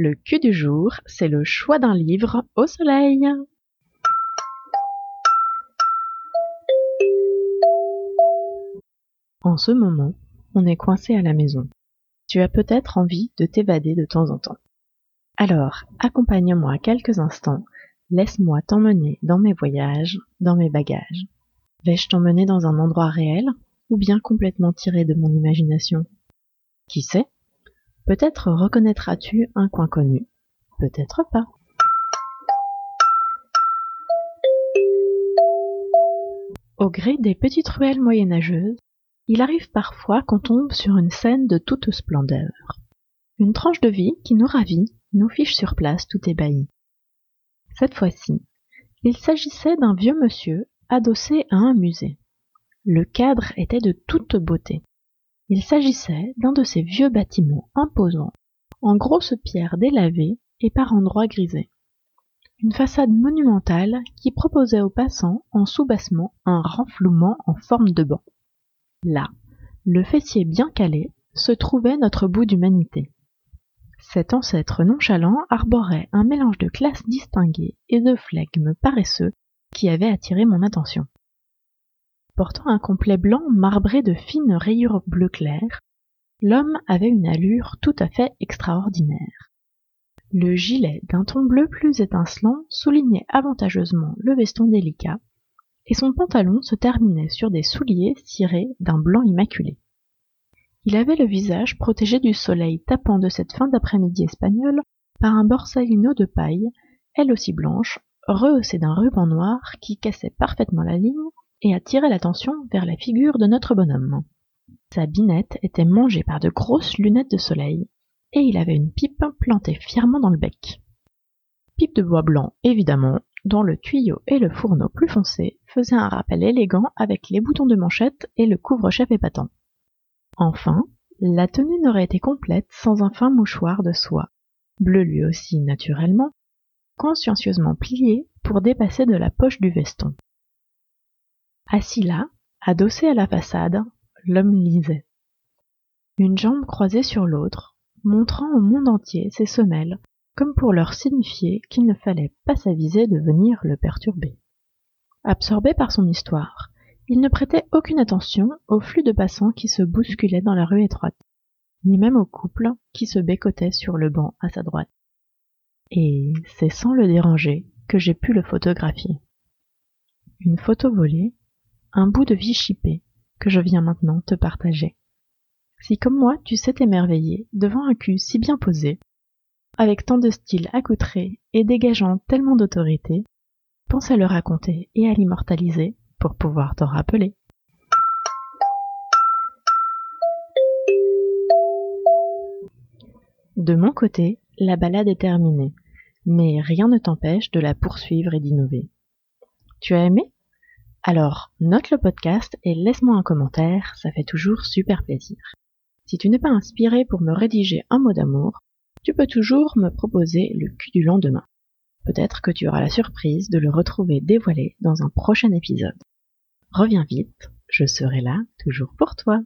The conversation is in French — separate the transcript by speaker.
Speaker 1: Le cul du jour, c'est le choix d'un livre au soleil. En ce moment, on est coincé à la maison. Tu as peut-être envie de t'évader de temps en temps. Alors, accompagne-moi quelques instants, laisse-moi t'emmener dans mes voyages, dans mes bagages. Vais-je t'emmener dans un endroit réel ou bien complètement tiré de mon imagination? Qui sait? Peut-être reconnaîtras-tu un coin connu, peut-être pas. Au gré des petites ruelles moyenâgeuses, il arrive parfois qu'on tombe sur une scène de toute splendeur. Une tranche de vie qui nous ravit, nous fiche sur place tout ébahi. Cette fois-ci, il s'agissait d'un vieux monsieur adossé à un musée. Le cadre était de toute beauté. Il s'agissait d'un de ces vieux bâtiments imposants, en grosses pierres délavées et par endroits grisés. Une façade monumentale qui proposait aux passants en soubassement un renflouement en forme de banc. Là, le fessier bien calé, se trouvait notre bout d'humanité. Cet ancêtre nonchalant arborait un mélange de classe distinguée et de flegme paresseux qui avait attiré mon attention. Portant un complet blanc marbré de fines rayures bleu clair, l'homme avait une allure tout à fait extraordinaire. Le gilet d'un ton bleu plus étincelant soulignait avantageusement le veston délicat, et son pantalon se terminait sur des souliers cirés d'un blanc immaculé. Il avait le visage protégé du soleil tapant de cette fin d'après-midi espagnole par un borsalino de paille, elle aussi blanche, rehaussée d'un ruban noir qui cassait parfaitement la ligne et attirait l'attention vers la figure de notre bonhomme. Sa binette était mangée par de grosses lunettes de soleil, et il avait une pipe plantée fièrement dans le bec. Pipe de bois blanc, évidemment, dont le tuyau et le fourneau plus foncé faisaient un rappel élégant avec les boutons de manchette et le couvre-chef épatant. Enfin, la tenue n'aurait été complète sans un fin mouchoir de soie, bleu lui aussi naturellement, consciencieusement plié pour dépasser de la poche du veston. Assis là, adossé à la façade, l'homme lisait. Une jambe croisée sur l'autre, montrant au monde entier ses semelles comme pour leur signifier qu'il ne fallait pas s'aviser de venir le perturber. Absorbé par son histoire, il ne prêtait aucune attention au flux de passants qui se bousculaient dans la rue étroite, ni même au couple qui se bécotait sur le banc à sa droite. Et c'est sans le déranger que j'ai pu le photographier. Une photo volée, un bout de vie chipée que je viens maintenant te partager. Si comme moi tu sais t'émerveiller devant un cul si bien posé, avec tant de style accoutré et dégageant tellement d'autorité, pense à le raconter et à l'immortaliser pour pouvoir t'en rappeler. De mon côté, la balade est terminée, mais rien ne t'empêche de la poursuivre et d'innover. Tu as aimé? Alors, note le podcast et laisse-moi un commentaire, ça fait toujours super plaisir. Si tu n'es pas inspiré pour me rédiger un mot d'amour, tu peux toujours me proposer le cul du lendemain. Peut-être que tu auras la surprise de le retrouver dévoilé dans un prochain épisode. Reviens vite, je serai là toujours pour toi.